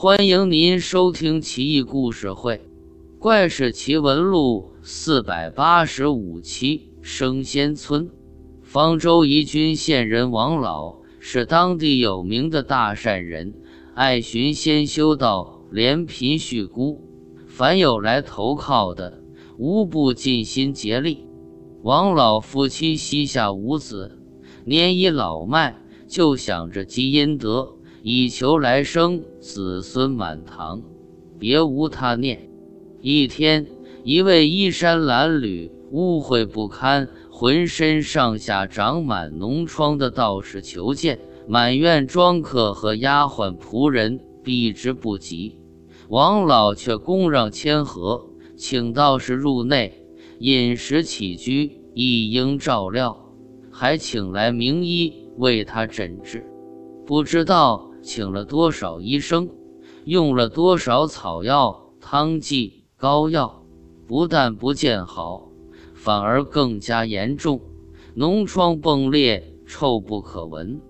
欢迎您收听《奇异故事会·怪事奇闻录》四百八十五期。升仙村，方舟宜君县人王老是当地有名的大善人，爱寻仙修道，怜贫恤孤，凡有来投靠的，无不尽心竭力。王老夫妻膝下无子，年已老迈，就想着积阴德，以求来生子孙满堂，别无他念。一天，一位衣衫褴褛、污秽不堪、浑身上下长满脓疮的道士求见，满院庄客和丫鬟仆人避之不及，王老却恭让谦和，请道士入内。饮食起居一应照料，还请来名医为他诊治。不知道请了多少医生，用了多少草药、汤剂、膏药，不但不见好，反而更加严重，脓疮迸裂，臭不可闻。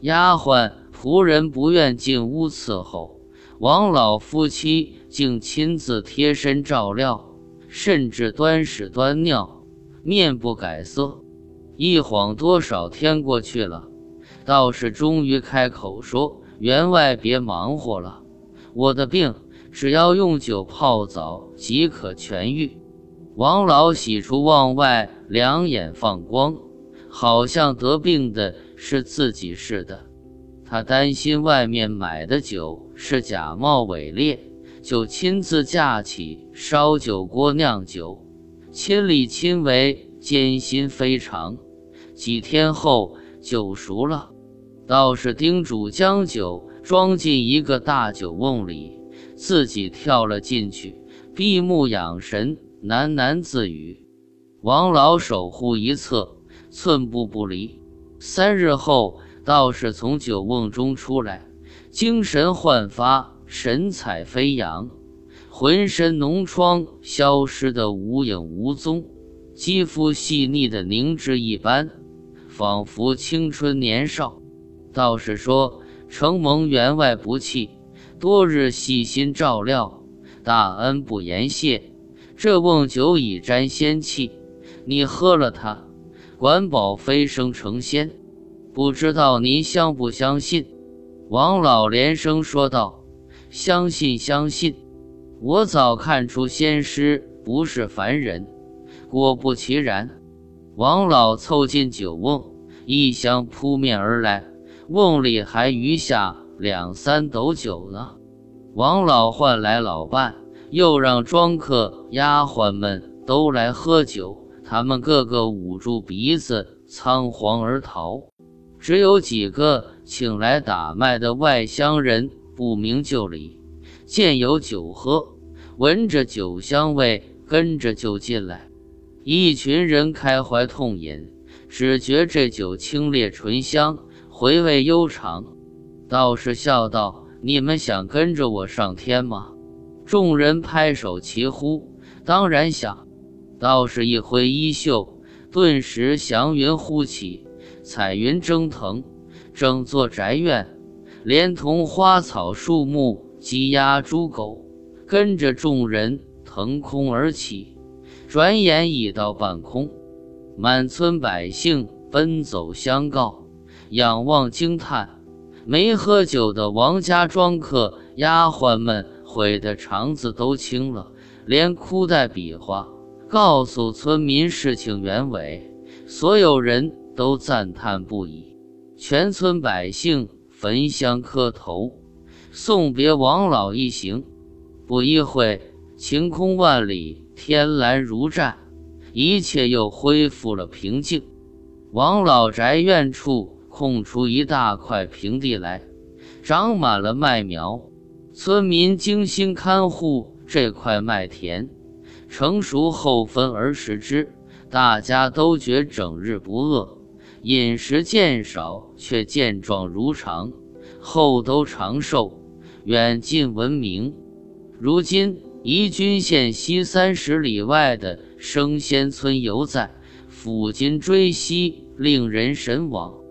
丫鬟仆人不愿进屋伺候，王老夫妻竟亲自贴身照料。甚至端屎端尿，面不改色。一晃多少天过去了，道士终于开口说：“员外别忙活了，我的病只要用酒泡澡即可痊愈。”王老喜出望外，两眼放光，好像得病的是自己似的。他担心外面买的酒是假冒伪劣。就亲自架起烧酒锅酿酒，亲力亲为，艰辛非常。几天后酒熟了，道士叮嘱将酒装进一个大酒瓮里，自己跳了进去，闭目养神，喃喃自语。王老守护一侧，寸步不离。三日后，道士从酒瓮中出来，精神焕发。神采飞扬，浑身脓疮消失得无影无踪，肌肤细腻的凝脂一般，仿佛青春年少。道士说：“承蒙员外不弃，多日细心照料，大恩不言谢。这瓮酒已沾仙气，你喝了它，管保飞升成仙。不知道您相不相信？”王老连声说道。相信，相信！我早看出仙师不是凡人，果不其然。王老凑近酒瓮，一香扑面而来，瓮里还余下两三斗酒呢。王老唤来老伴，又让庄客、丫鬟们都来喝酒，他们个个捂住鼻子，仓皇而逃。只有几个请来打脉的外乡人。不明就里，见有酒喝，闻着酒香味，跟着就进来。一群人开怀痛饮，只觉这酒清冽醇香，回味悠长。道士笑道：“你们想跟着我上天吗？”众人拍手齐呼：“当然想！”道士一挥衣袖，顿时祥云呼起，彩云蒸腾，整座宅院。连同花草树木、鸡鸭猪狗，跟着众人腾空而起，转眼已到半空。满村百姓奔走相告，仰望惊叹。没喝酒的王家庄客、丫鬟们悔得肠子都青了，连哭带比划，告诉村民事情原委。所有人都赞叹不已，全村百姓。焚香磕头，送别王老一行。不一会，晴空万里，天蓝如湛，一切又恢复了平静。王老宅院处空出一大块平地来，长满了麦苗。村民精心看护这块麦田，成熟后分而食之，大家都觉整日不饿。饮食渐少，却健壮如常，后都长寿，远近闻名。如今宜君县西三十里外的升仙村犹在，抚今追昔，令人神往。